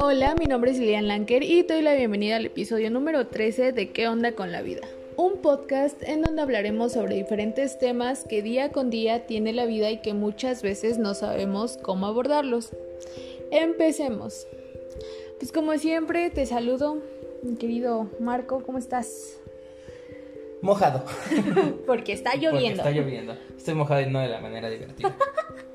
Hola, mi nombre es Lilian Lanker y te doy la bienvenida al episodio número 13 de ¿Qué onda con la vida? Un podcast en donde hablaremos sobre diferentes temas que día con día tiene la vida y que muchas veces no sabemos cómo abordarlos. Empecemos. Pues como siempre te saludo, mi querido Marco, ¿cómo estás? Mojado. Porque está Porque lloviendo. está lloviendo. Estoy mojado y no de la manera divertida.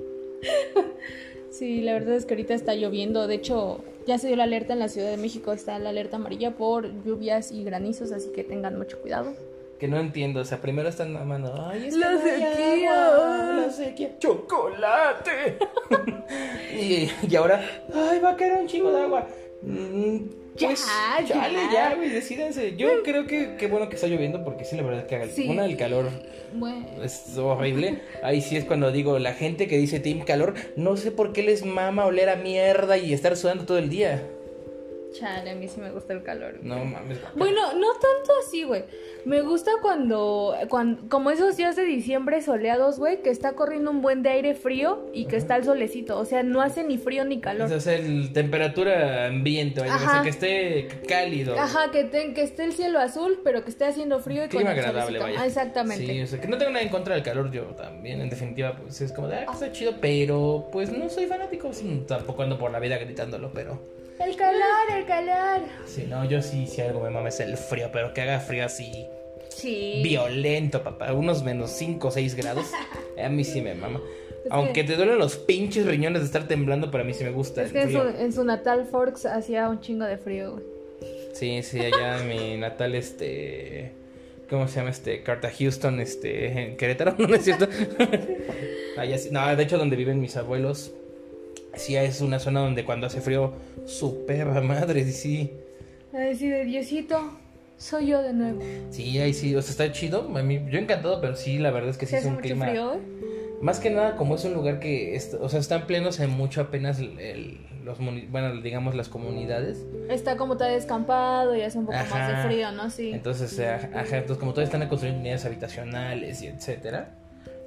Sí, la verdad es que ahorita está lloviendo. De hecho, ya se dio la alerta en la Ciudad de México. Está la alerta amarilla por lluvias y granizos, así que tengan mucho cuidado. que no entiendo. O sea, primero están amando. Ay, es La sequía. agua, La sequía. ¡Chocolate! y, y ahora. Ay, va a caer un chingo de agua. Mm, Ya, pues, ya. chale, ya, güey, decídense. Yo creo que qué bueno que está lloviendo porque sí, la verdad es que Sí. una el calor Bueno, es horrible. Ahí sí es cuando digo, la gente que dice Team Calor, no sé por qué les mama oler a mierda y estar sudando todo el día. Chale, a mí sí me gusta el calor. No mames. Bueno, no tanto así, güey. Me gusta cuando, cuando, como esos días de diciembre soleados, güey, que está corriendo un buen de aire frío y que está el solecito. O sea, no hace ni frío ni calor. O sea, el temperatura ambiente, vaya, o sea, que esté cálido. Ajá, que, te- que esté el cielo azul, pero que esté haciendo frío y Clima con el agradable, solecito. vaya. Ah, exactamente. Sí, o sea, que no tengo nada en contra del calor, yo también, en definitiva, pues es como de, ah, está chido, pero pues no soy fanático, sí, tampoco ando por la vida gritándolo, pero El calor, el calor. sí, no, yo sí, si algo me mama es el frío, pero que haga frío así Sí. violento, papá, unos menos 5 o 6 grados, a mí sí me mama. Es Aunque que- te duelen los pinches riñones de estar temblando, pero a mí sí me gusta Es el que en su, frío. en su natal Forks hacía un chingo de frío, güey. Sí, sí, allá en mi natal, este. ¿Cómo se llama este? Carta Houston, este. En Querétaro, ¿no es cierto? allá sí- no, de hecho, donde viven mis abuelos, sí es una zona donde cuando hace frío, su perra madre, sí. A decir, de Diosito, soy yo de nuevo. Sí, ahí sí, o sea, está chido. A mí, yo encantado, pero sí, la verdad es que sí ¿Se es un mucho clima. frío? Más que nada, como es un lugar que, o sea, están plenos en mucho apenas el- el- los, bueno, digamos las comunidades. Está como está descampado y hace un poco más de frío, ¿no? Sí. Entonces, eh, ajá, entonces como todos están construyendo unidades habitacionales y etcétera,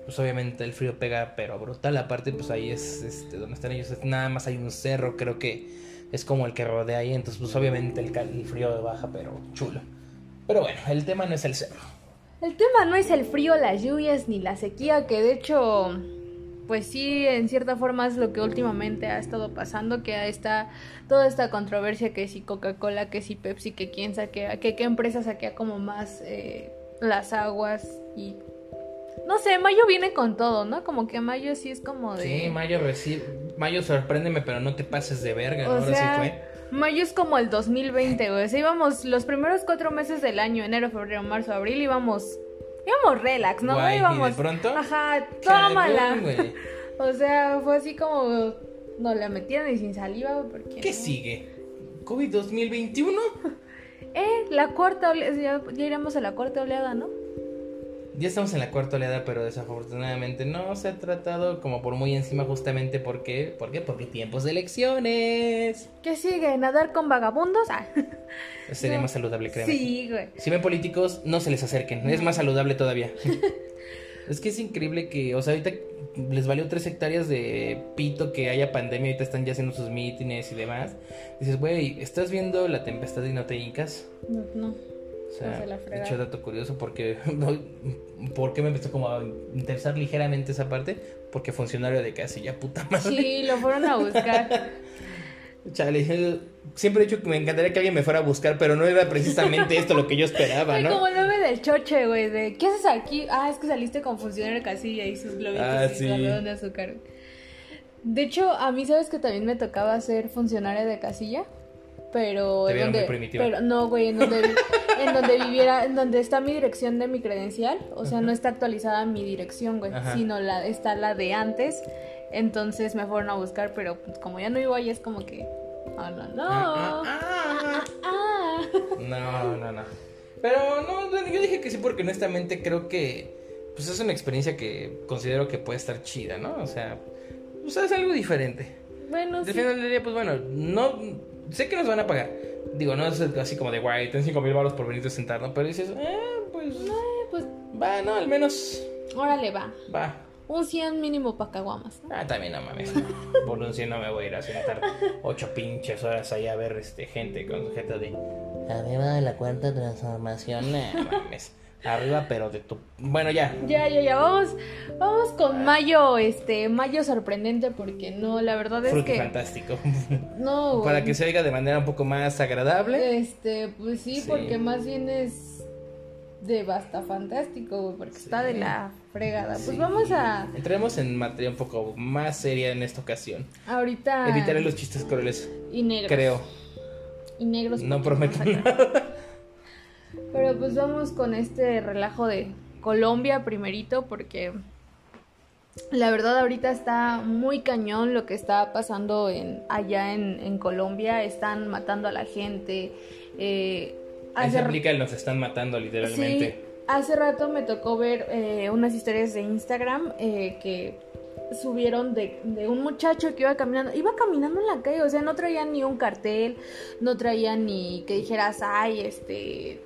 pues obviamente el frío pega, pero brutal. Aparte, pues ahí es este, donde están ellos, nada más hay un cerro, creo que es como el que rodea ahí, entonces pues obviamente el frío baja, pero chulo. Pero bueno, el tema no es el cerro. El tema no es el frío, las lluvias ni la sequía, que de hecho, pues sí, en cierta forma es lo que últimamente ha estado pasando, que está toda esta controversia que si Coca-Cola, que si Pepsi, que quién saquea, que qué empresa saquea como más eh, las aguas y... No sé, Mayo viene con todo, ¿no? Como que Mayo sí es como de... Sí, Mayo recibe, Mayo sorpréndeme, pero no te pases de verga, ¿no? O Ahora sea, sí fue. Mayo es como el 2020, güey. O sea, íbamos los primeros cuatro meses del año, enero, febrero, marzo, abril, íbamos. íbamos relax, ¿no? Guay, y de íbamos. pronto, Ajá, güey. O sea, fue así como. No la metieron y sin saliva, porque. ¿Qué no? sigue? ¿COVID 2021? Eh, la cuarta oleada. Ya, ya iremos a la cuarta oleada, ¿no? Ya estamos en la cuarta oleada, pero desafortunadamente no se ha tratado como por muy encima justamente porque, ¿por qué? Porque tiempos de elecciones. ¿Qué sigue? ¿Nadar con vagabundos? Ah. Sería No. más saludable, créeme. Sí, güey. Si ven políticos, no se les acerquen, es más saludable todavía. es que es increíble que, o sea, ahorita les valió tres hectáreas de pito que haya pandemia, ahorita están ya haciendo sus mítines y demás. Dices, güey, ¿estás viendo la tempestad y no te hincas? No, no. O sea, Pues de hecho, dato curioso, porque porque me empezó como a interesar ligeramente esa parte, porque funcionario de casilla, puta madre. Sí, lo fueron a buscar. Chale, siempre he dicho que me encantaría que alguien me fuera a buscar, pero no era precisamente esto lo que yo esperaba, Ay, ¿no? como el meme del choche, güey, de ¿qué haces aquí? Ah, es que saliste con funcionario de casilla y sus globitos Ah, y sí. de azúcar. De hecho, a mí sabes que también me tocaba ser funcionaria de casilla, pero Te en vieron donde muy primitiva. pero no, güey, en donde en donde viviera, en donde está mi dirección de mi credencial, o sea, no está actualizada mi dirección, güey, Ajá. sino la está la de antes. Entonces me fueron a buscar, pero pues, como ya no vivo ahí es como que oh, no, no. Ah, ah, ah. Ah. No, no, no. Pero no, no, yo dije que sí porque honestamente creo que pues es una experiencia que considero que puede estar chida, ¿no? O sea, pues es algo diferente. Bueno, Al sí. final del día, pues bueno, no sé que nos van a pagar. Digo, no es así como de guay, ten 5 mil baros por venirte a sentar, ¿no? Pero dices, eh, pues Eh, pues va, ¿no? Al menos órale, va. va. Un 100 mínimo para caguamas. Ah, también no mames. Por un 100 no me voy a ir a sentar ocho pinches horas allá a ver este, gente con sujeto de. Arriba de la cuarta transformación. Nah, mames. Arriba, pero de tu. Bueno, ya. Ya, ya, ya. Vamos, vamos con mayo, este, mayo sorprendente, porque no, la verdad es Fruto que. fantástico. No, Para que se oiga de manera un poco más agradable. Este, pues sí, Sí. porque más bien es de basta fantástico, güey, porque está de la fregada. Pues Sí. vamos a Entremos en materia un poco más seria en esta ocasión. ahorita Evitaré los chistes crueles, y negros. creo. Y negros. No prometo nada. Pero pues vamos con este relajo de Colombia primerito porque la verdad ahorita está muy cañón lo que está pasando en allá en, en Colombia. Están matando a la gente. Eh, Ahí se hace- aplica el nos están matando Sí, literalmente. hace rato me tocó ver eh, unas historias de Instagram eh, que subieron de, de un muchacho que iba caminando, iba caminando en la calle, o sea, no traía ni un cartel, no traía ni que dijeras, ay, este,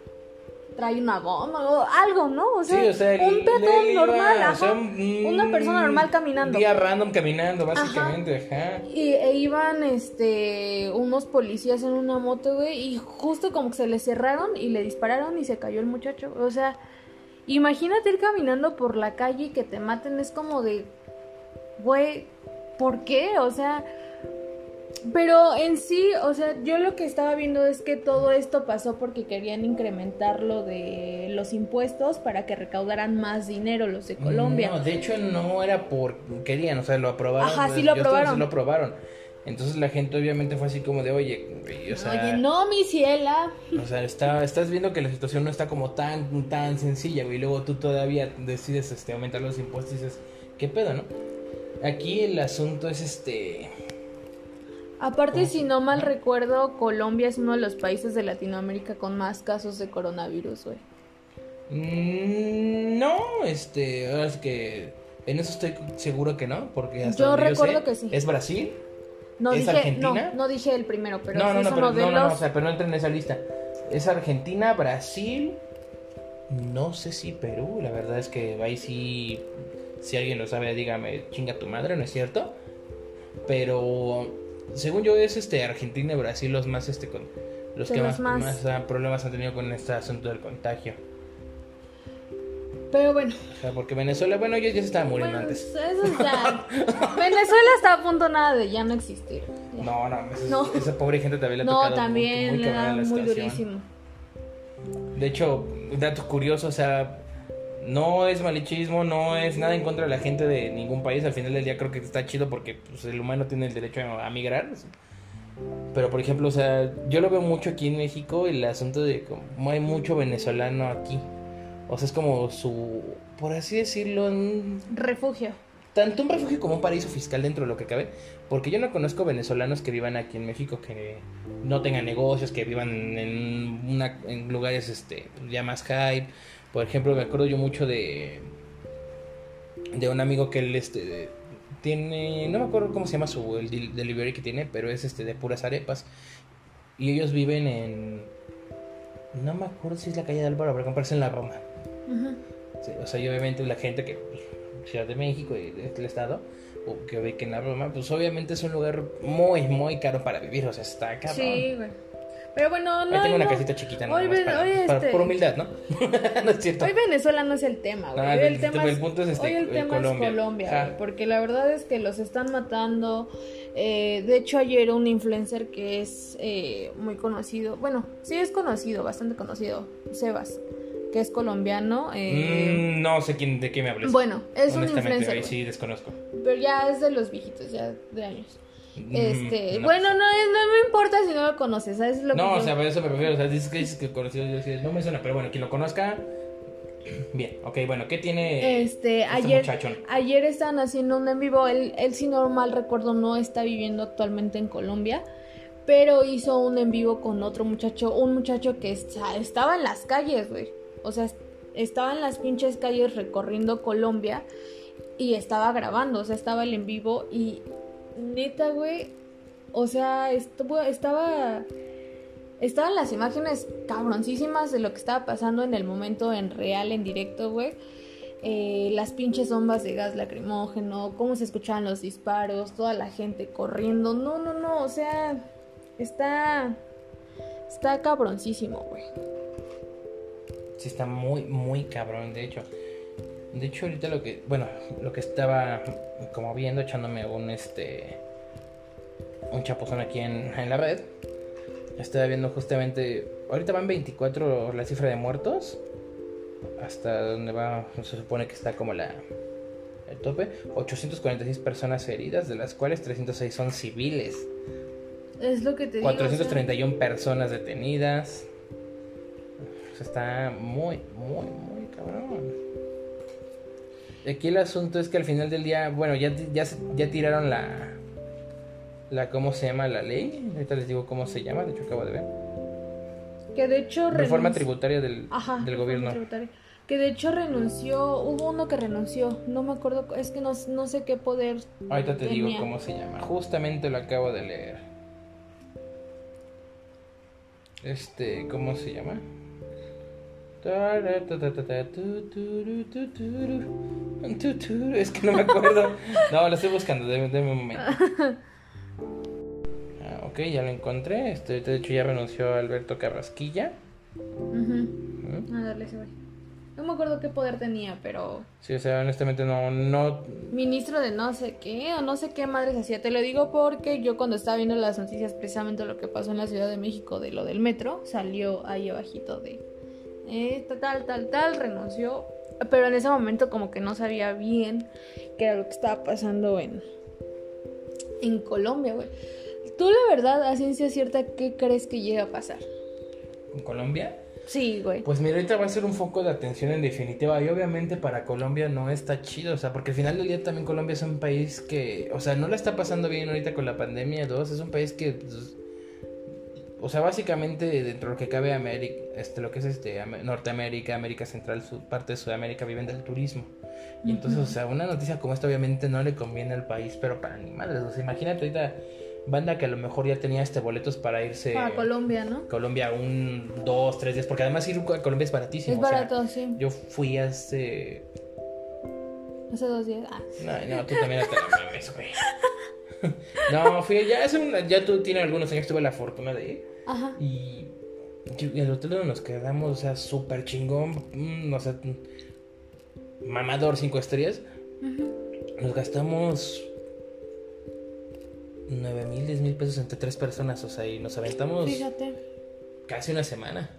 trae una bomba o algo, ¿no? O sea, Sí, o sea, un peatón iba, normal, o ajá, sea, un- una persona normal caminando. Un día random caminando, básicamente, ajá. Y e iban este unos policías en una moto, güey, y justo como que se le cerraron y le dispararon y se cayó el muchacho. O sea, imagínate ir caminando por la calle y que te maten, es como de güey, ¿por qué? O sea, pero en sí, o sea, yo lo que estaba viendo es que todo esto pasó porque querían incrementar lo de los impuestos para que recaudaran más dinero los de Colombia. No, de hecho no era por querían, o sea, lo aprobaron. Ajá, pues, sí lo ya ustedes aprobaron. lo aprobaron. Entonces la gente obviamente fue así como de, oye, o sea, Oye, no, mi ciela. o sea, está, estás viendo que la situación no está como tan, tan sencilla, güey, y luego tú todavía decides este, aumentar los impuestos y dices, ¿qué pedo, no? Aquí el asunto es este... Aparte, si no mal recuerdo, Colombia es uno de los países de Latinoamérica con más casos de coronavirus, güey. mm, no, este, ahora es que en eso estoy seguro que no, porque hasta Yo recuerdo sé, que sí. ¿Es Brasil? No ¿Es dije, Argentina? no, no dije el primero, pero no, no, no, pero, no, no, no, o sea, pero no entra en esa lista. Es Argentina, Brasil, no sé si Perú, la verdad es que ahí sí, si alguien lo sabe, dígame, chinga tu madre, ¿no es cierto? Pero según yo es este Argentina y Brasil los más este con los De que los más, más. más, ah, problemas han tenido con este asunto del contagio. Pero bueno, O sea, porque Venezuela, bueno, ellos ya se estaban muriendo bueno, antes. eso ya. Venezuela está a punto nada de ya no existir. Ya. No, no, No. esa pobre gente también le ha No, tocado muy- también muy, le cabrón da la muy durísimo. De hecho, dato curioso, o sea, no es malichismo, no es nada en contra de la gente de ningún país. Al final del día creo que está chido porque pues, el humano tiene el derecho a, a migrar. Pero, por ejemplo, o sea, yo lo veo mucho aquí en México, el asunto de como hay mucho venezolano aquí. O sea, es como su, por así decirlo, un- Refugio. tanto un refugio como un paraíso fiscal dentro de lo que cabe. Porque yo no conozco venezolanos que vivan aquí en México que no tengan negocios, que vivan en, una, en lugares este, ya más hype. Por ejemplo, me acuerdo yo mucho de, de un amigo que él este, tiene, no me acuerdo cómo se llama su el del- delivery que tiene, pero es este de puras arepas. Y ellos viven en, no me acuerdo si es la calle de Álvaro Obregón, parece en la Roma. Sí, o sea, y obviamente la gente que pues, Ciudad de México y del estado o que ve que en la Roma, pues obviamente es un lugar muy muy caro para vivir, o sea, está cabrón. Sí, güey. Pero bueno, no. Ahí tengo una no. casita chiquita nada Hoy más ven- para, hoy para- este- por humildad, ¿no? no es cierto. Hoy Venezuela no es el tema, güey. Ah, Hoy el- el tema el es, punto es este, hoy el tema Colombia. es Colombia, güey, porque la verdad es que los están matando. Eh, de hecho, ayer un influencer que es eh, muy conocido, bueno, sí es conocido, bastante conocido, Sebas, que es colombiano. eh, Mm, no sé quién, de qué me hablas. Bueno, es un influencer, ahí sí desconozco. pero ya es de los viejitos, ya de años. Mm, Este, no. bueno, no, no me importa si no lo conoces, ¿sabes lo que No, yo- o sea, a eso me refiero. O sea, dices que dices que conocido, yo decía, no me suena, pero bueno, quien lo conozca. Bien, ok, bueno, ¿qué tiene Este, este ayer, muchachón? ayer estaban haciendo un en vivo. Él, él, si no mal recuerdo, no está viviendo actualmente en Colombia. Pero hizo un en vivo con otro muchacho. Un muchacho que está- estaba en las calles, güey. O sea, est- estaba en las pinches calles recorriendo Colombia. Y estaba grabando, o sea, estaba el en vivo. Y neta, güey. O sea, estuvo, estaba. Estaban las imágenes cabroncísimas de lo que estaba pasando en el momento en real, en directo, güey. eh, las pinches bombas de gas lacrimógeno, cómo se escuchaban los disparos, toda la gente corriendo. No, no, no, o sea, está. Está cabroncísimo, güey. Sí, está muy, muy cabrón, de hecho. De hecho, ahorita lo que. Bueno, lo que estaba como viendo, echándome un este. Un chapuzón aquí en, en la red. Estaba viendo justamente. Ahorita van 24 la cifra de muertos hasta donde va, se supone que está como la el tope, 846 personas heridas, de las cuales 306 son civiles. Es lo que te 431 personas detenidas. O sea, está muy, muy, muy cabrón. Aquí el asunto es que al final del día, bueno, ya, ya, ya tiraron la, la, ¿cómo se llama la ley? Ahorita les digo cómo se llama, de hecho acabo de ver. Que de hecho... Reforma tributaria del, del gobierno. Que de hecho renunció, hubo uno que renunció, no me acuerdo, es que no, no sé qué poder. Ahorita te digo cómo se llama, justamente lo acabo de leer. Este, ¿cómo se llama? Es que no me acuerdo. No, lo estoy buscando, déme un momento. Ah, ok, ya lo encontré. Este, de hecho, ya renunció Alberto Carrasquilla. A darle ese no me acuerdo qué poder tenía, pero... Sí, o sea, honestamente no, no... Ministro de no sé qué, o no sé qué madres hacía. Te lo digo porque yo cuando estaba viendo las noticias, precisamente lo que pasó en la Ciudad de México de lo del metro, salió ahí abajito de... Eh, tal, tal, tal, renunció. Pero en ese momento como que no sabía bien qué era lo que estaba pasando en... En Colombia, güey. Tú la verdad, a ciencia cierta, ¿qué crees que llega a pasar? ¿En Colombia? Sí, güey. Pues mira, ahorita va a ser un foco de atención en definitiva. Y obviamente para Colombia no está chido. O sea, porque al final del día también Colombia es un país que, o sea, no la está pasando bien ahorita con la pandemia. Dos, es un país que, pues, o sea, básicamente dentro de lo que cabe América, este, lo que es este Norteamérica, América Central, su, parte de Sudamérica viven del turismo. Y entonces, o sea, una noticia como esta obviamente no le conviene al país, pero para ni madres. O sea, imagínate ahorita banda que a lo mejor ya tenía este boletos para irse a Colombia, ¿no? Colombia un, dos, tres días, porque además ir a Colombia es baratísimo. Es barato, sí. Yo fui hace... Hace dos días. Ah. No, no, tú también te la mames, güey. no, fui ya hace una, ya tú tienes algunos años tuve la fortuna de ir. Ajá. Y, el hotel donde nos quedamos, o sea, súper chingón, mm, o sea, mamador cinco estrellas. Nos gastamos 9 mil, 10 mil pesos entre tres personas, o sea, y nos aventamos Fíjate. casi una semana.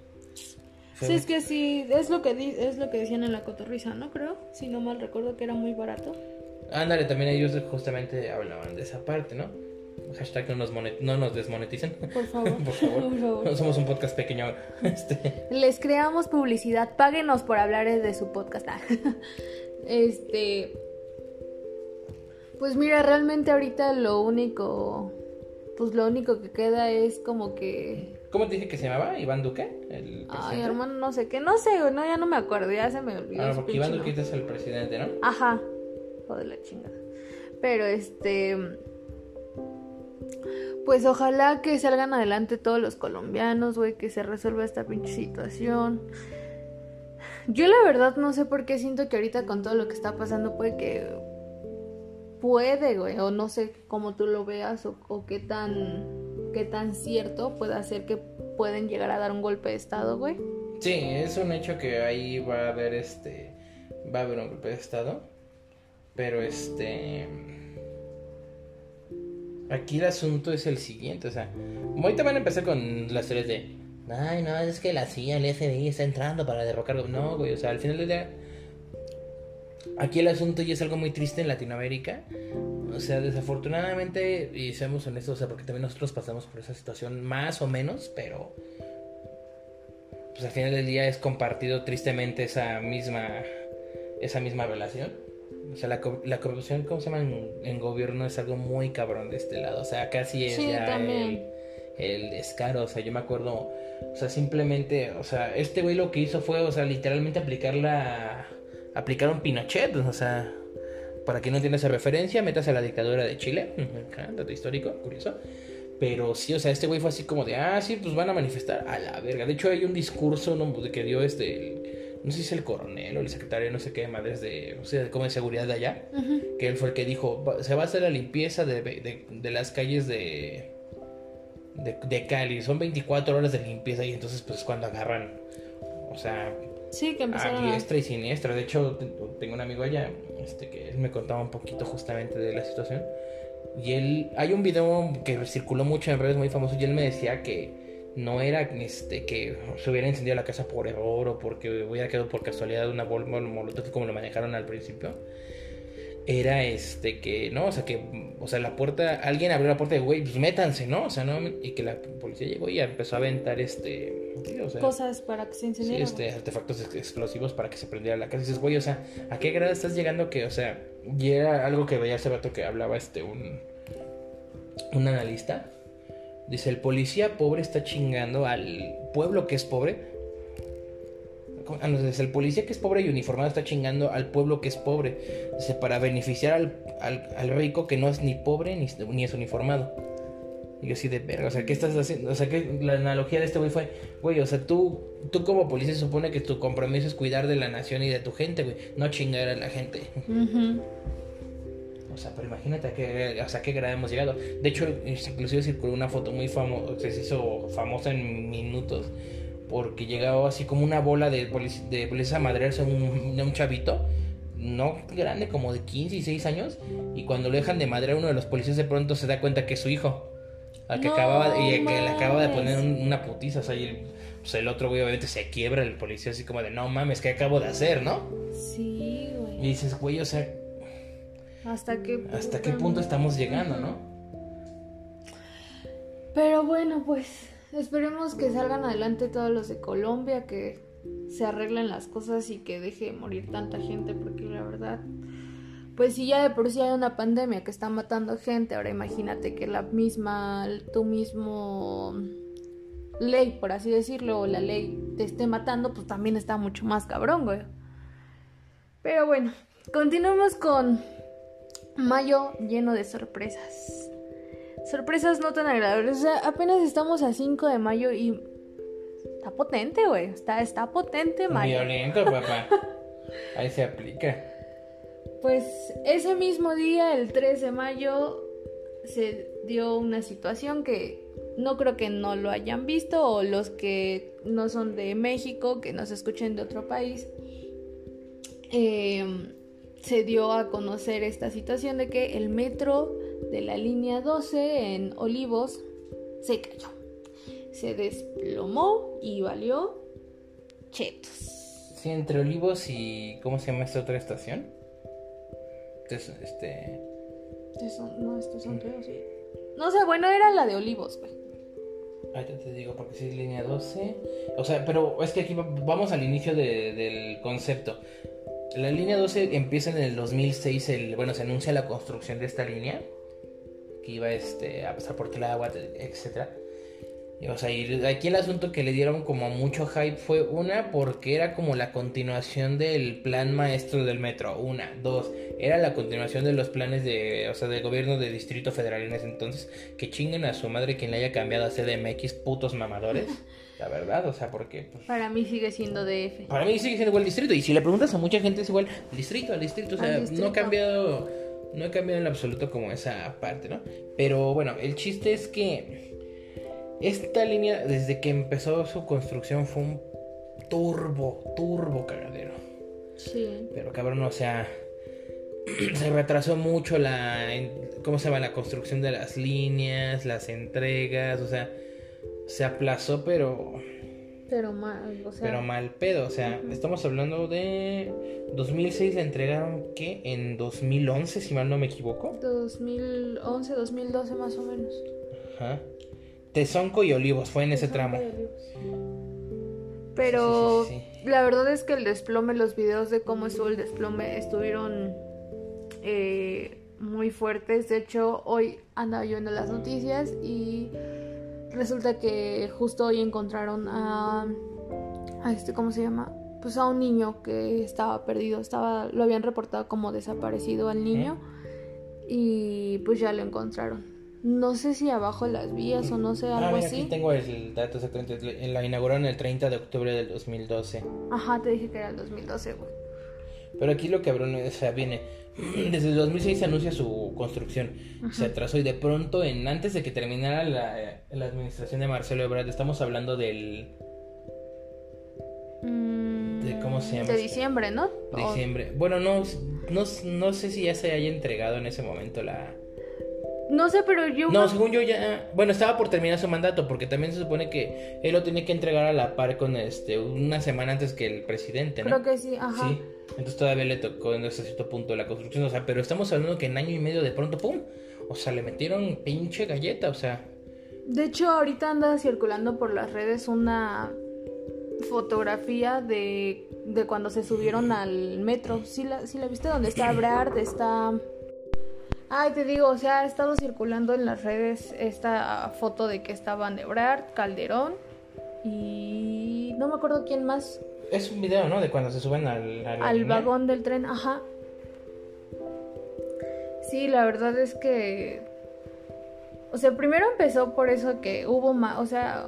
sí, es que sí, es lo que, es lo que decían en la cotorriza, ¿no? Creo, si no mal recuerdo que era muy barato. Ándale, también ellos justamente hablaban de esa parte, ¿no? Hashtag no nos, no nos desmoneticen. Por favor. por favor. Somos un podcast pequeño. Este. Les creamos publicidad. Páguenos por hablar de su podcast. este. Pues mira, realmente ahorita lo único, pues lo único que queda es como que... ¿Cómo te dije que se llamaba? ¿Iván Duque? El Ay, hermano, no sé qué, no sé, no, ya no me acuerdo, ya se me olvidó. Ah, porque Iván Duque es el presidente, ¿no? Ajá, joder la chingada. Pero este... Pues ojalá que salgan adelante todos los colombianos, güey, que se resuelva esta pinche situación. Yo la verdad no sé por qué siento que ahorita con todo lo que está pasando puede que puede, güey, o no sé cómo tú lo veas o, qué tan qué tan cierto puede ser que pueden llegar a dar un golpe de estado, güey. Sí, es un hecho que ahí va a haber este va a haber un golpe de estado, pero este aquí el asunto es el siguiente, o sea, ahorita van a empezar con las series de Ay, no, es que la CIA, el FBI está entrando para derrocarlo. No, güey, o sea, al final del día Aquí el asunto ya es algo muy triste en Latinoamérica. O sea, desafortunadamente, y seamos honestos, o sea, porque también nosotros pasamos por esa situación más o menos, pero pues al final del día es compartido tristemente esa misma esa misma relación. O sea, la, la corrupción, ¿cómo se llama? En, gobierno es algo muy cabrón de este lado. O sea, casi es ya el, el, descaro. O sea, yo me acuerdo, o sea, simplemente, o sea, este güey lo que hizo fue, o sea, literalmente aplicar la aplicaron Pinochet, o sea, para quien no entienda esa referencia, metas a la dictadura de Chile, dato histórico, curioso. Pero sí, o sea, este güey fue así como de, ah, sí, pues van a manifestar a la verga. De hecho, hay un discurso que dio este no sé si es el coronel o el secretario, no sé qué, madres de, o sea, como de seguridad de allá, que él fue el que dijo, se va a hacer la limpieza de, de, de las calles de, de, de, Cali, son 24 horas de limpieza y entonces pues cuando agarran, o sea, sí, que a diestra y siniestra. De hecho, tengo un amigo allá, este, que él me contaba un poquito justamente de la situación. Y él, hay un video que circuló mucho en redes muy famoso y él me decía que no era este que se hubiera encendido la casa por error o porque hubiera quedado por casualidad una bomba molotov como lo manejaron al principio era este que no o sea que o sea la puerta alguien abrió la puerta de güey pues métanse no o sea no y que la policía llegó y empezó a aventar este cosas para que se encendiera sí, este artefactos explosivos para que se prendiera la casa. Y dices güey o sea a qué grado estás llegando que o sea y era algo que veía hace rato que hablaba este un un analista Dice, el policía pobre está chingando al pueblo que es pobre. Ah, dice, el policía que es pobre y uniformado está chingando al pueblo que es pobre. Dice, para beneficiar al, al, rico que no es ni pobre ni, ni, es uniformado. Y yo así de verga, o sea, ¿qué estás haciendo? O sea, que la analogía de este güey fue, güey, o sea, tú, tú como policía se supone que tu compromiso es cuidar de la nación y de tu gente, güey, no chingar a la gente. O sea, pero imagínate a qué, sea, qué grado hemos llegado. De hecho, inclusive circuló una foto muy famosa, se hizo famosa en minutos, porque llegaba así como una bola de, policía, de policía a madrearse a un, un chavito, no grande, como de 15 y 6 años, y cuando lo dejan de madrear uno de los policías de pronto se da cuenta que es su hijo. Al que acababa y que le acaba de poner una putiza, o sea, y el, pues el otro güey obviamente se quiebra el policía así como de, no mames, ¿qué acabo de hacer, no? Sí, güey. Y dices, güey, o sea, ¿Hasta qué punto, ¿Hasta qué punto estamos llegando, no? Pero bueno, pues esperemos que salgan adelante todos los de Colombia, que se arreglen las cosas y que deje de morir tanta gente, porque la verdad, pues si ya de por sí hay una pandemia que está matando gente, ahora imagínate que la misma, tu mismo ley, por así decirlo, o la ley te esté matando, pues también está mucho más cabrón, güey. Pero bueno, continuamos con mayo lleno de sorpresas. Sorpresas no tan agradables. O sea, apenas estamos a 5 de mayo y está potente, güey. Está, está potente mayo. Violento, papá. Ahí se aplica. Pues ese mismo día, el 3 de mayo, se dio una situación que no creo que no lo hayan visto o los que no son de México, que nos escuchen de otro país. Eh, se dio a conocer esta situación de que el metro de la línea 12 en Olivos se cayó. Se desplomó y valió chetos. Sí, entre Olivos y. ¿Cómo se llama esta otra estación? Entonces, este. no, estos son mm. sí. No sé, bueno, era la de Olivos, güey. Ahorita te digo, porque es línea 12. O sea, pero es que aquí vamos al inicio del concepto. La línea 12 empieza en el 2006, el, bueno, se anuncia la construcción de esta línea, que iba este, a pasar por Tláhuac, etc. Y, o sea, y aquí el asunto que le dieron como mucho hype fue una, porque era como la continuación del plan maestro del metro, una, dos, era la continuación de los planes de, o sea, del gobierno de Distrito Federal en ese entonces, que chinguen a su madre quien le haya cambiado a CDMX, putos mamadores. La verdad, o sea, porque... Pues, para mí sigue siendo DF. Para mí sigue siendo igual distrito. Y si le preguntas a mucha gente es igual distrito, al distrito. O sea, no ha cambiado... No ha cambiado en absoluto como esa parte, ¿no? Pero bueno, el chiste es que esta línea, desde que empezó su construcción, fue un turbo, turbo cagadero. Sí. Pero cabrón, o sea, se retrasó mucho la, ¿cómo se llama? La construcción de las líneas, las entregas, o sea, se aplazó, pero. Pero mal, o sea. Pero mal pedo, o sea, estamos hablando de. 2006 le entregaron, ¿qué? En 2011, si mal no me equivoco. 2011, 2012 más o menos. Ajá. Tezonco y Olivos, fue en ese tramo. Pero la verdad es que el desplome, los videos de cómo estuvo el desplome estuvieron eh, muy fuertes. De hecho, hoy andaba yo viendo las noticias y resulta que justo hoy encontraron a, a este, ¿cómo se llama? Pues a un niño que estaba perdido, estaba, lo habían reportado como desaparecido al niño y pues ya lo encontraron. no sé si abajo de las vías o no sé, algo ah, mira, así. Aquí tengo el dato exactamente. La inauguraron el 30 de octubre del 2012. Ajá, te dije que era el 2012, güey. Pero aquí lo cabrón, o sea, viene. Desde el 2006 se anuncia su construcción. Se atrasó y de pronto, en antes de que terminara la, la administración de Marcelo Ebrard, estamos hablando del. de ¿Cómo se llama? De diciembre, ¿no? Diciembre. Bueno, no, no, no sé si ya se haya entregado en ese momento la. No sé, pero yo. No, según yo ya. Bueno, estaba por terminar su mandato, porque también se supone que él lo tiene que entregar a la par con este. Una semana antes que el presidente, ¿no? Creo que sí, ajá. Sí. Entonces todavía le tocó en ese cierto punto la construcción. O sea, pero estamos hablando que en año y medio de pronto, ¡pum! O sea, le metieron pinche galleta, o sea. De hecho, ahorita anda circulando por las redes una fotografía de, de cuando se subieron al metro. ¿Sí la, sí la viste? Donde está Brad, está Ay, te digo, o sea, ha estado circulando en las redes esta foto de que estaban Ebrard, Calderón y no me acuerdo quién más. Es un video, ¿no? De cuando se suben al... Al, vagón del tren, ajá. Sí, la verdad es que... O sea, primero empezó por eso que hubo más, o sea,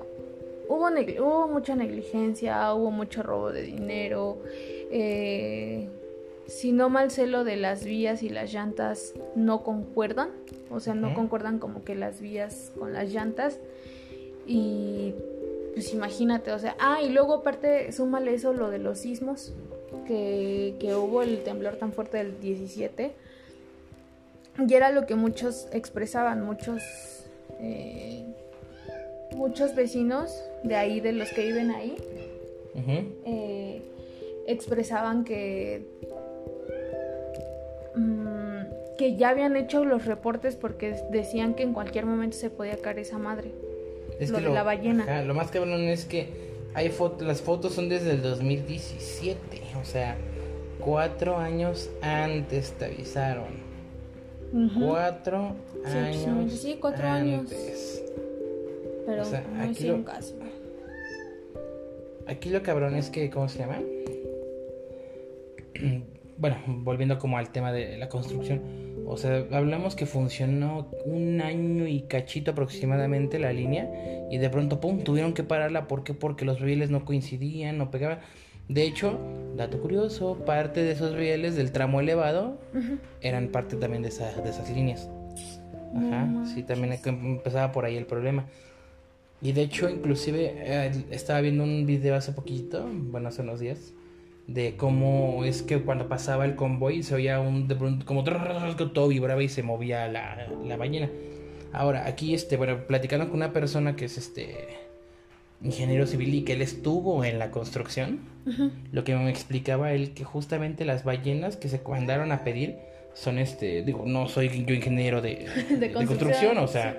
hubo, hubo mucha negligencia, hubo mucho robo de dinero, eh, si no mal sé lo de las vías y las llantas no concuerdan, o sea, no concuerdan como que las vías con las llantas. Y pues imagínate, o sea, ah, y luego aparte súmale eso lo de los sismos, que, que hubo el temblor tan fuerte del 17, y era lo que muchos expresaban, muchos, eh, muchos vecinos de ahí, de los que viven ahí, eh, expresaban que que ya habían hecho los reportes porque decían que en cualquier momento se podía caer esa madre. Es lo de la ballena. lo más cabrón es que hay fotos, las fotos son desde el 2017, o sea, cuatro años antes te avisaron. Cuatro años. Sí, cuatro años. Pero no aquí lo, caso. Aquí lo cabrón es que, ¿cómo se llama? Bueno, volviendo como al tema de la construcción, o sea, hablamos que funcionó un año y cachito aproximadamente la línea y de pronto, ¡pum!, tuvieron que pararla. ¿Por qué? Porque los rieles no coincidían, no pegaban. De hecho, dato curioso, parte de esos rieles del tramo elevado eran parte también de, esa, de esas líneas. Ajá, sí, también empezaba por ahí el problema. Y de hecho, inclusive, eh, estaba viendo un video hace poquito, bueno, hace unos días, de cómo es que cuando pasaba el convoy se oía un de pronto como todo vibraba y se movía la, la ballena. Ahora, aquí este, bueno, platicando con una persona que es este ingeniero civil y que él estuvo en la construcción, lo que me explicaba él que justamente las ballenas que se mandaron a pedir son este, digo, no soy yo ingeniero de, de, construcción, o sea,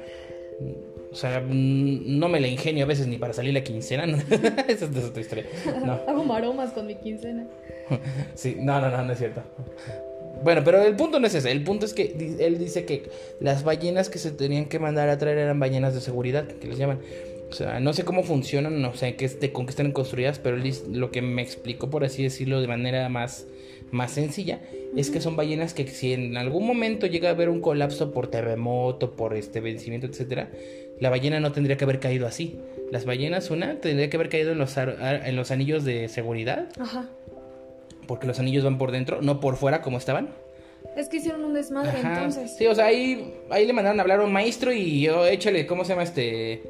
o sea, mm, no me la ingenio a veces ni para salir la quincena. Esa es otra historia. No. Hago maromas con mi quincena. sí, no, no, no, no es cierto. Bueno, pero el punto no es ese. El punto es que él dice que las ballenas que se tenían que mandar a traer eran ballenas de seguridad, que les llaman. O sea, no sé cómo funcionan, no sé qué, con qué están construidas, pero él, lo que me explicó, por así decirlo, de manera más, más sencilla, es que son ballenas que si en algún momento llega a haber un colapso por terremoto, por este vencimiento, etcétera, la ballena no tendría que haber caído así. Las ballenas, una, tendría que haber caído en los, en los anillos de seguridad. Ajá. Porque los anillos van por dentro, no por fuera como estaban. Es que hicieron un desmadre entonces. Sí, o sea, ahí, ahí le mandaron a hablar a un maestro y yo, échale, ¿cómo se llama este?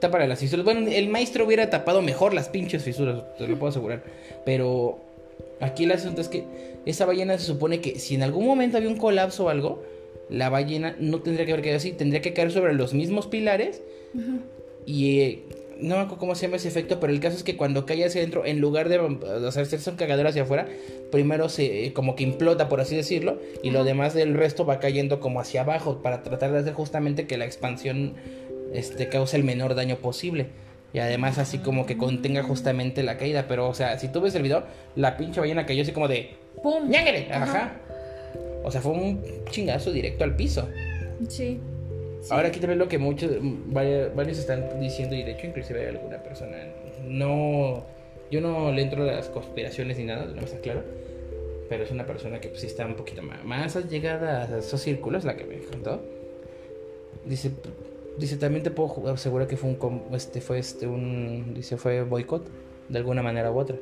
Tapa las fisuras. Bueno, el maestro hubiera tapado mejor las pinches fisuras, te lo puedo asegurar. Pero aquí el asunto es que esa ballena se supone que si en algún momento había un colapso o algo, la ballena no tendría que haber caído así, tendría que caer sobre los mismos pilares. Y eh, no me acuerdo cómo se llama ese efecto, pero el caso es que cuando cae hacia adentro, en lugar de hacerse un cagadero hacia afuera, primero se eh, como que implota, por así decirlo, y lo demás del resto va cayendo como hacia abajo para tratar de hacer justamente que la expansión este, cause el menor daño posible. Y además así como que contenga justamente la caída. Pero, o sea, si tú ves el video, la pinche ballena cayó así como de... ¡Pum! ¡Ñangre! Ajá. O sea, fue un chingazo directo al piso. Sí. Ahora aquí también lo que muchos, varios están diciendo, y de hecho inclusive hay alguna persona, no, yo no le entro a las conspiraciones ni nada, no está claro, pero es una persona que pues, sí está un poquito más, más llegada a esos círculos, la que me contó, Dice, dice también te puedo asegurar que fue un, este, fue este, un, dice, fue boicot de alguna manera u otra.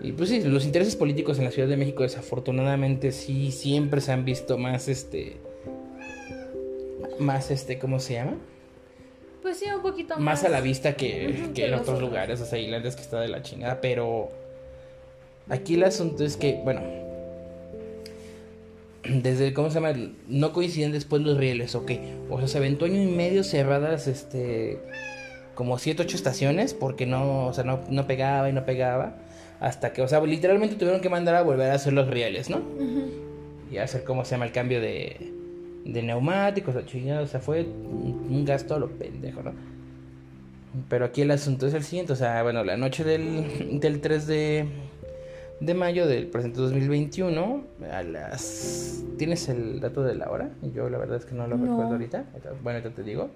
Y pues sí, los intereses políticos en la Ciudad de México desafortunadamente sí siempre se han visto más, este, más, este, ¿cómo se llama? Pues sí, un poquito más. Más a la vista que, que en otros lugares, o sea, Islandia que está de la chingada, pero aquí el asunto es que, bueno, desde, ¿cómo se llama? No coinciden después los rieles, ok. O sea, se aventó año y medio cerradas, este, como 7, 8 estaciones, porque no, o sea, no, no, pegaba y no pegaba. Hasta que, o sea, literalmente tuvieron que mandar a volver a hacer los rieles, ¿no? Y hacer, ¿cómo se llama? El cambio de, de neumáticos, chingada, o sea, fue un gasto a lo pendejo, ¿no? Pero aquí el asunto es el siguiente, o sea, bueno, la noche del, del 3 de, de mayo del presente 2021 a las... ¿Tienes el dato de la hora? Yo la verdad es que no lo recuerdo ahorita. Bueno, ya te digo.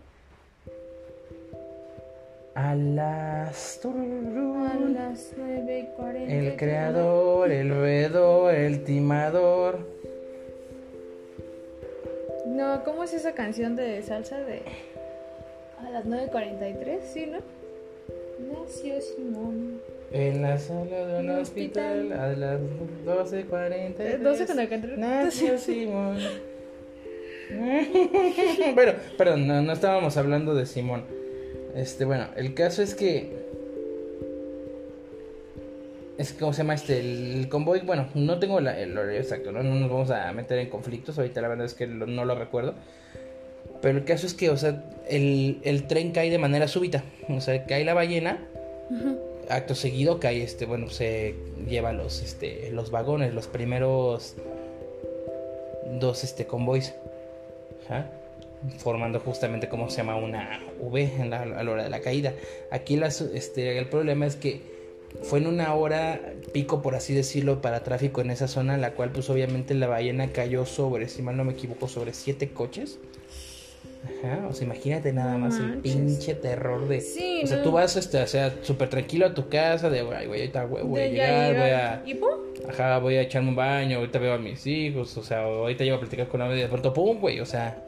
A las... A las 9.40. El creador, el veedor, el timador. No, ¿cómo es esa canción de salsa de... A las 9.43, ¿sí, no? Nació Simón. En la sala de un hospital, a las 12.40. 12 con la Nació Simón. bueno, perdón, no, no, estábamos hablando de Simón. Este, bueno, el caso es que. Es que, ¿cómo se llama este? El, convoy, bueno, no tengo la, el horario exacto, ¿no? no nos vamos a meter en conflictos. Ahorita la verdad es que no lo recuerdo. Pero el caso es que, o sea, el, el tren cae de manera súbita. O sea, cae la ballena acto seguido cae este, bueno, se lleva los, este, los vagones, los primeros dos, este, convoys, formando justamente como se llama una V a la hora de la caída. Aquí las, este, el problema es que fue en una hora pico, por así decirlo, para tráfico en esa zona, la cual pues obviamente la ballena cayó sobre, si mal no me equivoco, sobre siete coches. Ajá, o sea, imagínate nada más el pinche terror de. Sí, o sea, tú vas, este, o sea, súper tranquilo a tu casa, de, ay, güey, ahorita voy, a llegar, voy a. ¿Y pum? Ajá, voy a echarme un baño, ahorita veo a mis hijos, o sea, ahorita llevo a platicar con alguien y de pronto, pum, güey, o sea.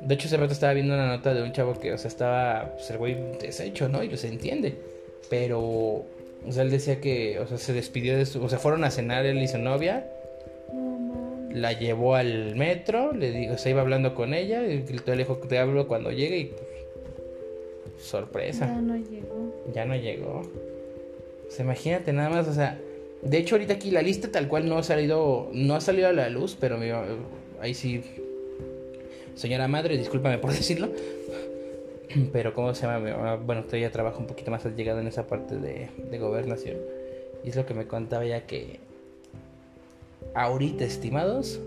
De hecho, ese rato estaba viendo una nota de un chavo que, o sea, estaba, pues el güey deshecho, ¿no? Y se entiende. Pero, o sea, él decía que, o sea, se despidió de su. O sea, fueron a cenar él y su novia la llevó al metro, le digo, se iba hablando con ella, y le dijo, te hablo cuando llegue y pues, sorpresa. Ya no llegó. Ya no llegó. O imagínate nada más, o sea, de hecho ahorita aquí la lista tal cual no ha salido, no ha salido a la luz, pero ahí sí, señora madre, discúlpame por decirlo, pero ¿cómo se llama? Bueno, todavía trabajo un poquito más llegado en esa parte de, de gobernación. Y es lo que me contaba ya que ahorita estimados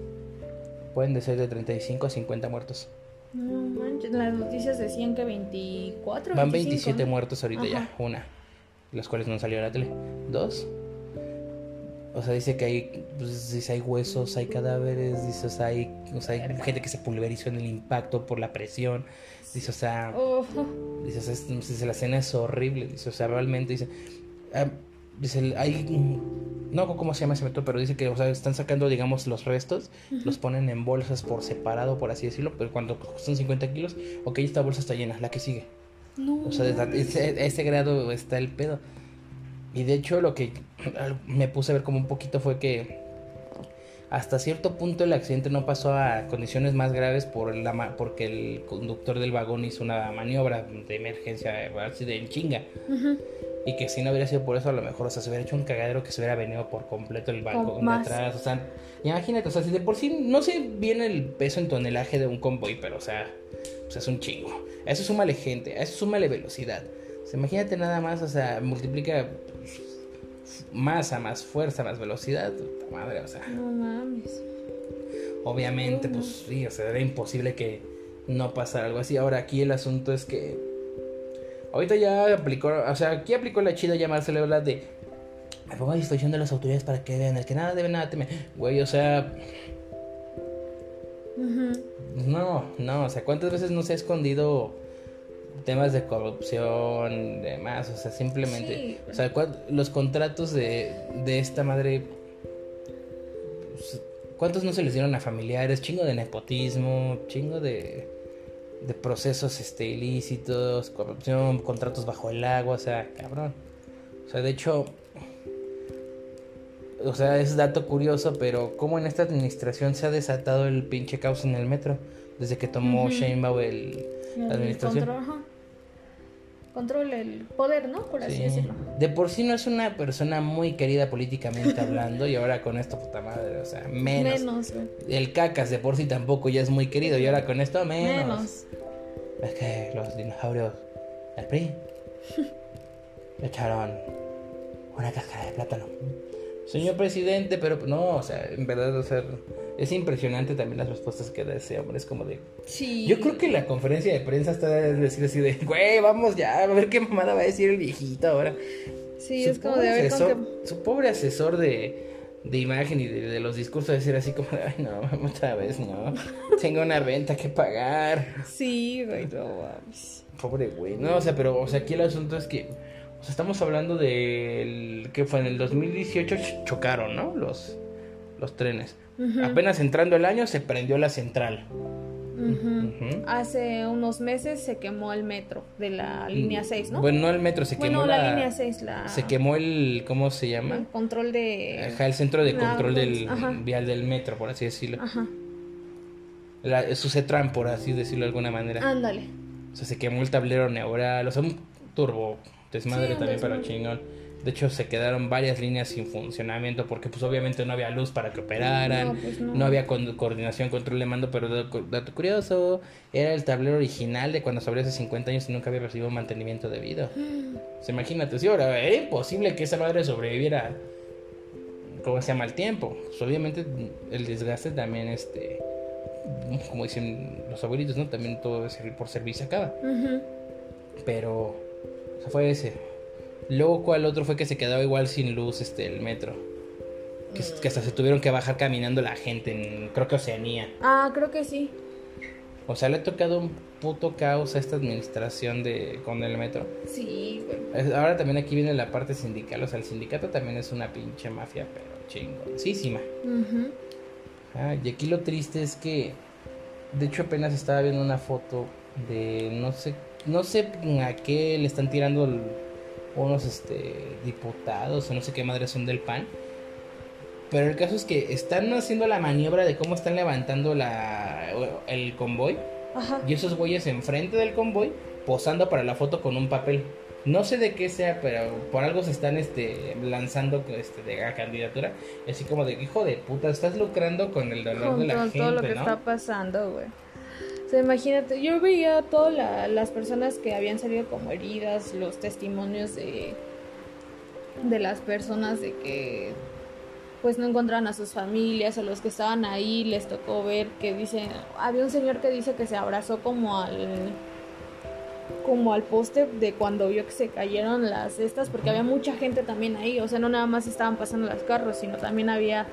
pueden de ser de 35 a 50 muertos. No manches, las noticias decían que 24. Van 27 muertos ahorita ya, una, las cuales no salido a la tele. Dos, o sea, dice que hay, pues, dice, hay huesos, hay cadáveres, dice, o sea, hay, o sea, hay gente que se pulverizó en el impacto por la presión. Dice, o sea, dice, o sea, la escena es horrible. Dice, o sea, realmente dice, ah, dice, hay no cómo se llama ese método, pero dice que o sea, están sacando, digamos, los restos, los ponen en bolsas por separado, por así decirlo, pero cuando son 50 kilos, ok, esta bolsa está llena, la que sigue. No. O sea, a ese, grado está el pedo. Y de hecho lo que me puse a ver como un poquito fue que hasta cierto punto el accidente no pasó a condiciones más graves por la porque el conductor del vagón hizo una maniobra de emergencia así de en chinga. Y que si no hubiera sido por eso, a lo mejor, o sea, se hubiera hecho un cagadero que se hubiera venido por completo el balcón de atrás. O sea, imagínate, o sea, si de por sí no sé bien el peso en tonelaje de un convoy, pero, o sea, pues es un chingo. A eso súmale gente, a eso súmale velocidad. O sea, imagínate nada más, o sea, multiplica masa, más fuerza, más velocidad. madre, o sea. No mames. Obviamente, pues sí, o sea, era imposible que no pasara algo así. Ahora, aquí el asunto es que Ahorita ya aplicó, o sea, aquí aplicó la chida llamarse la de. Me pongo a disposición de las autoridades para que vean el que nada debe nada temer. Güey, o sea. No, no, o sea, ¿cuántas veces no se ha escondido temas de corrupción, demás? O sea, simplemente. O sea, los contratos de, de esta madre. Pues, ¿Cuántos no se les dieron a familiares? Chingo de nepotismo, chingo de, de procesos este, ilícitos, corrupción, contratos bajo el agua, o sea, cabrón. O sea, de hecho, o sea, es dato curioso, pero cómo en esta administración se ha desatado el pinche caos en el metro desde que tomó Sheinbaum el, la administración. Control, control, el poder, ¿no? Por así decirlo. De por sí no es una persona muy querida políticamente hablando y ahora con esto, puta madre, o sea, menos. Menos, El cacas de por sí tampoco ya es muy querido y ahora con esto menos. Menos. Es que los dinosaurios, el PRI, le echaron una cáscara de plátano. Señor presidente, pero no, o sea, en verdad, o sea, es impresionante también las respuestas que da ese hombre. Es como de. Sí. Yo creo que la conferencia de prensa está de decir así de, güey, vamos ya, a ver qué mamada va a decir el viejito ahora. Sí, es como de a ver Su pobre asesor de, de imagen y de, los discursos, decir así como de, ay, no, otra vez, no. Tengo una renta que pagar. Sí, güey, no vamos. Pobre güey. No, o sea, pero, o sea, aquí el asunto es que o sea, estamos hablando del que fue en el 2018 chocaron, ¿no? Los, los trenes. Apenas entrando el año se prendió la central. Hace unos meses se quemó el metro de la línea 6, ¿no? Bueno, no el metro, se quemó la, la, línea 6, la... Se quemó el, ¿cómo se llama? El control de... Ajá, el centro de control del vial del metro, por así decirlo. Ajá. La, su CETRAN, por así decirlo de alguna manera. Ándale. O sea, se quemó el tablero neural, o sea, un turbo desmadre también, pero chingón. De hecho, se quedaron varias líneas sin funcionamiento porque pues obviamente no había luz para que operaran, no, pues, había coordinación, control de mando, pero dato, curioso, era el tablero original de cuando se abrió hace 50 años y nunca había recibido mantenimiento debido. Se imagínate, sí, ahora era imposible que esa madre sobreviviera, ¿cómo se llama? El tiempo. Pues, obviamente el desgaste también, este, como dicen los abuelitos, ¿no? También todo por servicio acaba. Pero o sea, fue ese. Luego, ¿cuál otro fue que se quedaba igual sin luz este el metro? Que, hasta se tuvieron que bajar caminando la gente en, creo que Oceanía. Ah, creo que sí. O sea, le ha tocado un puto caos a esta administración de con el metro. Sí, güey. Ahora también aquí viene la parte sindical. O sea, el sindicato también es una pinche mafia, pero chingoncísima. ah, y aquí lo triste es que, de hecho, apenas estaba viendo una foto de no sé no sé a qué le están tirando unos este, diputados o no sé qué madres son del PAN. Pero el caso es que están haciendo la maniobra de cómo están levantando la, el convoy. Y esos güeyes enfrente del convoy posando para la foto con un papel. No sé de qué sea, pero por algo se están este, lanzando este, de la candidatura. Así como de, hijo de puta, estás lucrando con el dolor de la gente. Con todo lo que está pasando, güey imagínate, yo veía todas las personas que habían salido como heridas, los testimonios de, de las personas de que pues no encontraron a sus familias o los que estaban ahí les tocó ver que dice había un señor que dice que se abrazó como al como al poste de cuando vio que se cayeron las estas porque había mucha gente también ahí o sea no nada más estaban pasando los carros sino también había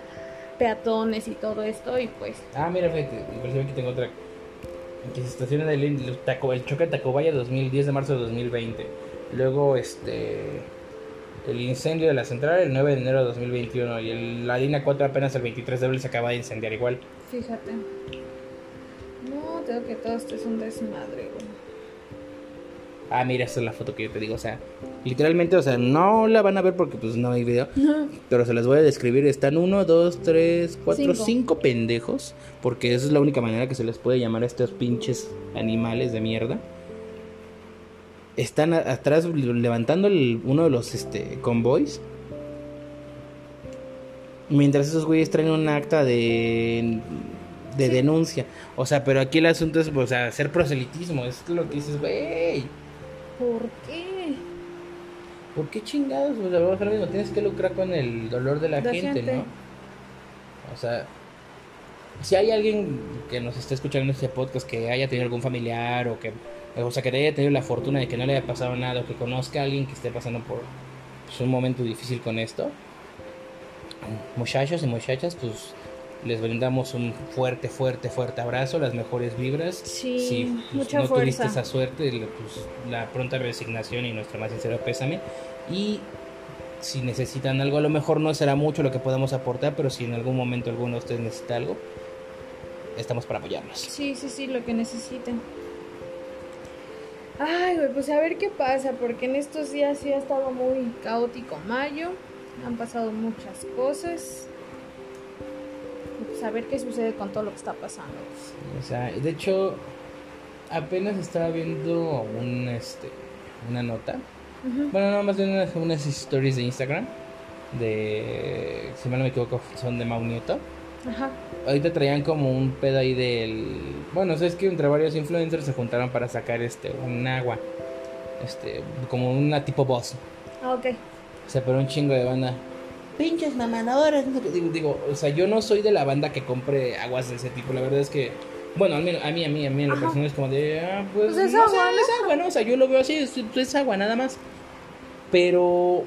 peatones y todo esto y pues ah mira fíjate inclusive aquí tengo otra que se estaciona el, el, el choque de Tacubaya 2010 de marzo de 2020. Luego este el incendio de la central el 9 de enero de 2021 y la línea 4 apenas el 23 de abril se acaba de incendiar igual. Fíjate. No, tengo que todo esto es un desmadre, Ah, mira, esta es la foto que yo te digo. O sea, literalmente, o sea, no la van a ver porque pues no hay video. Pero se las voy a describir. Están uno, dos, tres, cuatro, cinco. pendejos. Porque esa es la única manera que se les puede llamar a estos pinches animales de mierda. Están atrás levantando uno de los este, convoys. Mientras esos güeyes traen un acta de de denuncia. O sea, pero aquí el asunto es, o sea, hacer proselitismo. Es lo que dices, güey. ¿Por qué? ¿Por qué chingados? Pues lo mismo, tienes que lucrar con el dolor de la, gente, ¿no? O sea, si hay alguien que nos esté escuchando en este podcast que haya tenido algún familiar o que, o sea, que haya tenido la fortuna de que no le haya pasado nada o que conozca a alguien que esté pasando por pues, un momento difícil con esto, muchachos y muchachas, pues les brindamos un fuerte, fuerte, fuerte abrazo, las mejores vibras. Sí, si pues, no tuviste esa suerte, pues, la pronta resignación y nuestro más sincero pésame. Y si necesitan algo, a lo mejor no será mucho lo que podamos aportar, pero si en algún momento alguno de ustedes necesita algo, estamos para apoyarlos. Sí, sí, sí, lo que necesiten. Ay, güey, pues a ver qué pasa, porque en estos días sí ha estado muy caótico mayo, han pasado muchas cosas. Ver qué sucede con todo lo que está pasando. O sea, de hecho, apenas estaba viendo un, este, una nota. Bueno, nada más de unas, unas stories de Instagram. De, si mal no me equivoco, son de Mau Nieto. Ajá. Ahorita traían como un pedo ahí del... Bueno, o sea, es que entre varios influencers se juntaron para sacar este un agua. Este, como una tipo boss. Ah, ok. O sea, pero un chingo de banda. Pinches qué. Digo, digo, o sea, yo no soy de la banda que compre aguas de ese tipo. La verdad es que, bueno, al menos a mí, a mí, a mí en lo personal es como de, ah, pues, Pues es no agua, ¿no? es agua, ¿no? O sea, yo lo veo así, es, es agua nada más. Pero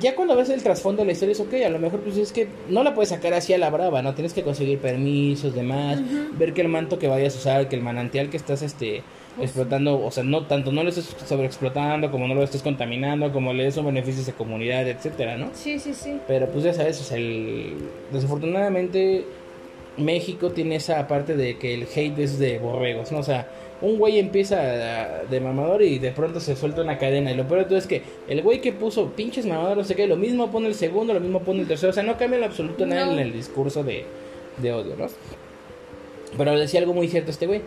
ya cuando ves el trasfondo de la historia es ok, a lo mejor pues es que no la puedes sacar así a la brava, ¿no? Tienes que conseguir permisos, demás, ver que el manto que vayas a usar, que el manantial que estás este explotando, o sea, no tanto no lo estés sobreexplotando, como no lo estés contaminando, como le des un beneficios de comunidad, etcétera, ¿no? Sí, sí, sí. Pero pues ya sabes, o sea, el... desafortunadamente México tiene esa parte de que el hate es de borregos, ¿no? O sea, un güey empieza de mamador y de pronto se suelta una cadena. Y lo peor de todo es que el güey que puso pinches mamador, no sé qué, lo mismo pone el segundo, lo mismo pone el tercero. O sea, no cambia en absoluto nada No. en el discurso de, de odio, ¿no? Pero decía algo muy cierto este güey.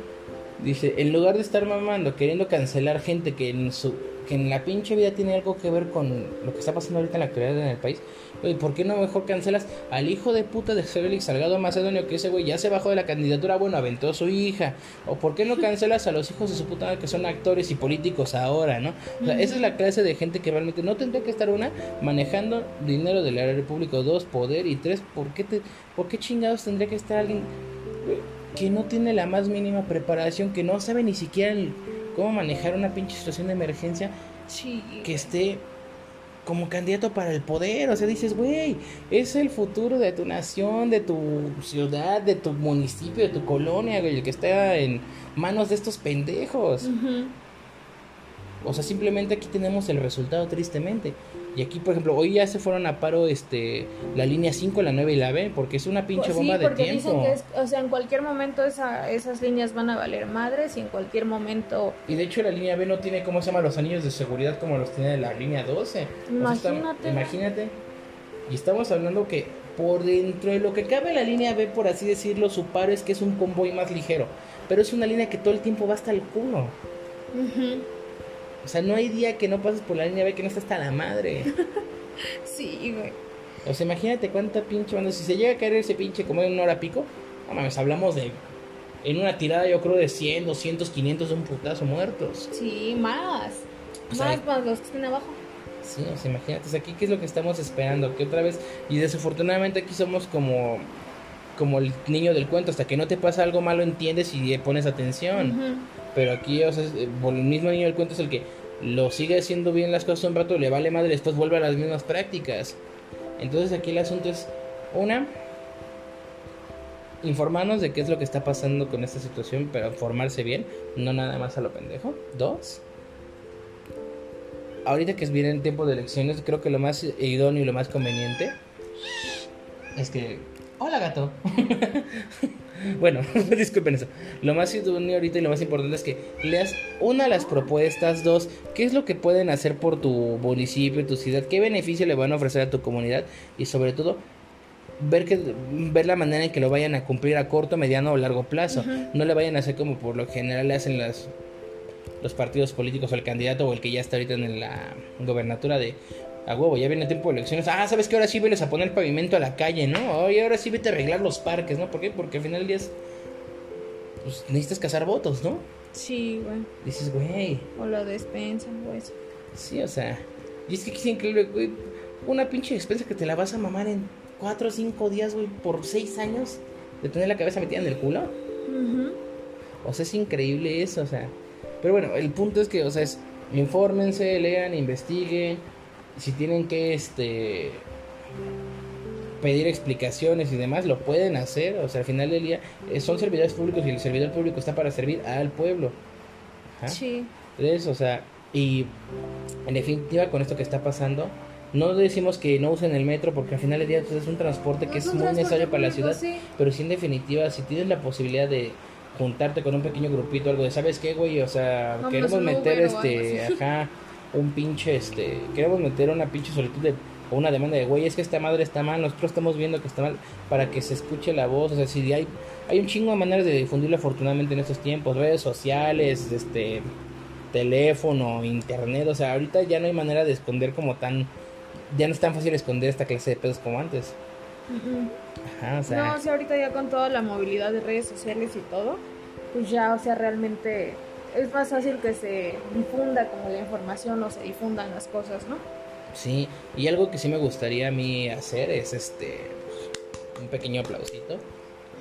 Dice, en lugar de estar mamando, queriendo cancelar gente que en su que en la pinche vida tiene algo que ver con lo que está pasando ahorita en la actualidad en el país, oye, ¿por qué no mejor cancelas al hijo de puta de Félix Salgado Macedonio que ese güey ya se bajó de la candidatura, bueno, aventó a su hija? ¿O por qué no cancelas a los hijos de su puta madre que son actores y políticos ahora, no? O sea, esa es la clase de gente que realmente no tendría que estar una manejando dinero del erario público, dos, poder y tres, ¿por qué te por qué chingados tendría que estar alguien que no tiene la más mínima preparación, que no sabe ni siquiera el- cómo manejar una pinche situación de emergencia, Sí. que esté como candidato para el poder. O sea, dices, güey, es el futuro de tu nación, de tu ciudad, de tu municipio, de tu colonia, güey, el que está en manos de estos pendejos. O sea, simplemente aquí tenemos el resultado tristemente. Y aquí, por ejemplo, hoy ya se fueron a paro este la línea 5, la 9 y la B, porque es una pinche Pues bomba sí, de porque tiempo. dicen que es, o sea, en cualquier momento esa, esas líneas van a valer madres y en cualquier momento, Y de hecho la línea B no tiene, ¿cómo se llama? Los anillos de seguridad como los tiene la línea 12. O sea, está- Imagínate. imagínate. Y estamos hablando que por dentro de lo que cabe la línea B, por así decirlo, su paro es que es un convoy más ligero. Pero es una línea que todo el tiempo va hasta el culo. Ujú. O sea, no hay día que no pases por la línea B que no está hasta la madre. sí, güey. O sea, imagínate cuánta pinche banda. Si se llega a caer ese pinche como en una hora pico, no mames, hablamos de. En una tirada, yo creo de 100, 200, 500 de un putazo muertos. Sí, más. O sea, más más los que estén abajo. Sí, o sea, imagínate, o sea, aquí qué es lo que estamos esperando, que otra vez, y desafortunadamente aquí somos como, como el niño del cuento, hasta que no te pasa algo malo entiendes y pones atención, pero aquí, o sea, eh, el mismo niño del cuento es el que lo sigue haciendo bien las cosas un rato, le vale madre, después vuelve a las mismas prácticas. Entonces aquí el asunto es, una, informarnos de qué es lo que está pasando con esta situación, pero informarse bien, no nada más a lo pendejo. Dos, ahorita que viene el tiempo de elecciones, creo que lo más idóneo y lo más conveniente es que... Hola gato. bueno, disculpen eso. Lo más idóneo ahorita y lo más importante es que leas una las propuestas, dos, qué es lo que pueden hacer por tu municipio, tu ciudad, qué beneficio le van a ofrecer a tu comunidad y sobre todo ver que ver la manera en que lo vayan a cumplir a corto, mediano o largo plazo. No le vayan a hacer como por lo general le hacen las los partidos políticos o el candidato o el que ya está ahorita en la gobernatura de a huevo, ya viene el tiempo de elecciones. Ah, ¿sabes que Ahora sí veles a poner pavimento a la calle, ¿no? Oye, ahora sí vete a arreglar los parques, ¿no? ¿Por qué? Porque al final del día es, pues, necesitas cazar votos, ¿no? Sí, güey. Dices, güey, O la despensa, eso. sí, o sea. Y es que es increíble, güey. Una pinche despensa que te la vas a mamar en 4 o 5 días, güey, por 6 años de tener la cabeza metida en el culo. Ujú. O sea, es increíble eso, o sea. Pero bueno, el punto es que, o sea, es infórmense, lean, investiguen. Si tienen que, este, pedir explicaciones y demás, lo pueden hacer. O sea, al final del día, eh, son servidores públicos y el servidor público está para servir al pueblo. Ajá. Sí. Tres, o sea, Y en definitiva, con esto que está pasando, no decimos que no usen el metro porque al final del día pues, es un transporte que es, muy necesario para la ciudad. Pero sí, en definitiva, si tienes la posibilidad de juntarte con un pequeño grupito, algo de, ¿sabes qué, güey? O sea, queremos meter este, ajá, un pinche, este, queremos meter una pinche solicitud de o una demanda de, güey, es que esta madre está mal, nosotros estamos viendo que está mal, para que se escuche la voz, o sea, si hay, hay un chingo de maneras de difundirlo afortunadamente en estos tiempos, redes sociales, este, teléfono, internet, o sea, ahorita ya no hay manera de esconder como tan, ya no es tan fácil esconder esta clase de pedos como antes. Ajá, o sea. No, o sea, ahorita ya con toda la movilidad de redes sociales y todo, pues ya, o sea, realmente es más fácil que se difunda como la información o se difundan las cosas, ¿no? Sí, y algo que sí me gustaría a mí hacer es este un pequeño aplausito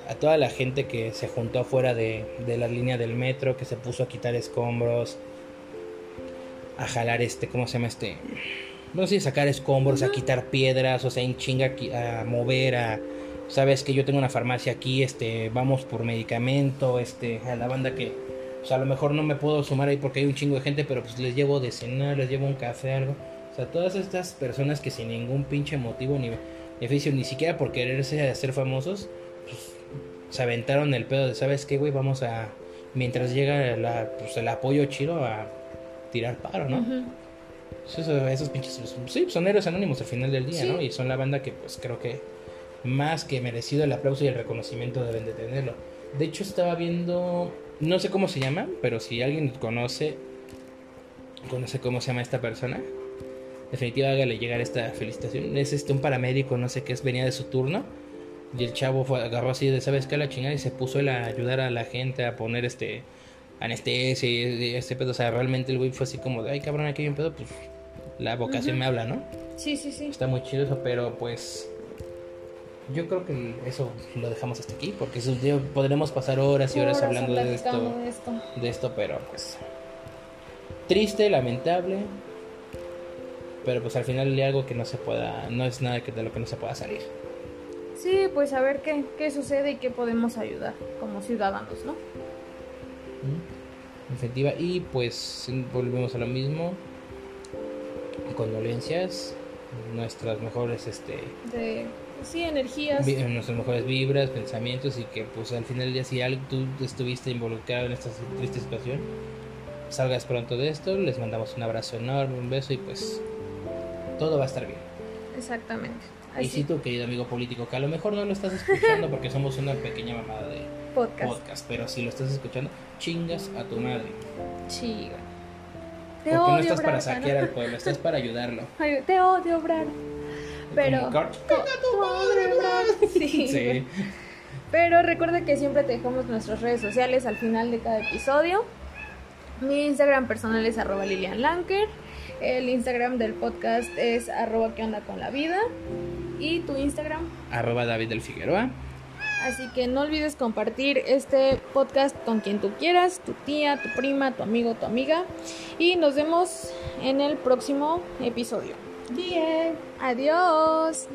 a toda la gente que se juntó afuera de, de la línea del metro, que se puso a quitar escombros, a jalar este, ¿cómo se llama este? No sé, sacar escombros, a quitar piedras, o sea, en chinga a mover, a sabes que yo tengo una farmacia aquí, este, vamos por medicamento, este, a la banda que, o sea, a lo mejor no me puedo sumar ahí porque hay un chingo de gente, pero pues les llevo de cenar, les llevo un café, algo. O sea, todas estas personas que sin ningún pinche motivo ni beneficio, ni siquiera por quererse hacer famosos, pues, se aventaron el pedo de, ¿sabes qué, güey? Vamos a, mientras llega la, pues, el apoyo chido, a tirar paro, ¿no? esos, pinches, pues, sí, son héroes anónimos al final del día, ¿no? Y son la banda que, pues, creo que más que merecido el aplauso y el reconocimiento deben de tenerlo. De hecho, estaba viendo, no sé cómo se llama, pero si alguien conoce, conoce cómo se llama esta persona, definitiva hágale llegar esta felicitación. Es este un paramédico, no sé qué es, venía de su turno. Y el chavo fue, agarró así de, ¿sabes qué? La chingada y se puso él a ayudar a la gente a poner este anestesia y este pedo. O sea, realmente el güey fue así como de, ay cabrón, aquí hay un pedo, pues la vocación me habla, ¿no? Sí, sí, sí. Está muy chido eso, pero pues yo creo que eso lo dejamos hasta aquí, porque eso, podremos pasar horas y horas, hablando de esto, de esto, de esto, pero pues triste, lamentable, pero pues al final hay algo que no se pueda, no es nada que de lo que no se pueda salir. Sí, pues a ver qué, qué sucede y qué podemos ayudar como ciudadanos, ¿no? Efectiva, y pues volvemos a lo mismo. Condolencias, nuestras mejores, este... De, sí, energías. nuestras mejores vibras, pensamientos y que pues al final del día si algo, tú estuviste involucrado en esta triste situación, salgas pronto de esto, les mandamos un abrazo enorme, un beso y pues todo va a estar bien. Exactamente. Y si tú, querido amigo político, que a lo mejor no lo estás escuchando porque somos una pequeña mamada de podcast, pero si lo estás escuchando, chingas a tu madre. Chiga. Te porque no estás para saquear al pueblo, estás para ayudarlo. te odio, Brad. Pero. tu madre, Brad. Sí. sí. Pero recuerda que siempre te dejamos nuestras redes sociales al final de cada episodio. Mi Instagram personal es arroba Lilian Lanker. El Instagram del podcast es arroba que onda con la vida. ¿Y tu Instagram? Arroba David del Figueroa. Así que no olvides compartir este podcast con quien tú quieras, tu tía, tu prima, tu amigo, tu amiga. Y nos vemos en el próximo episodio. Bien. Adiós.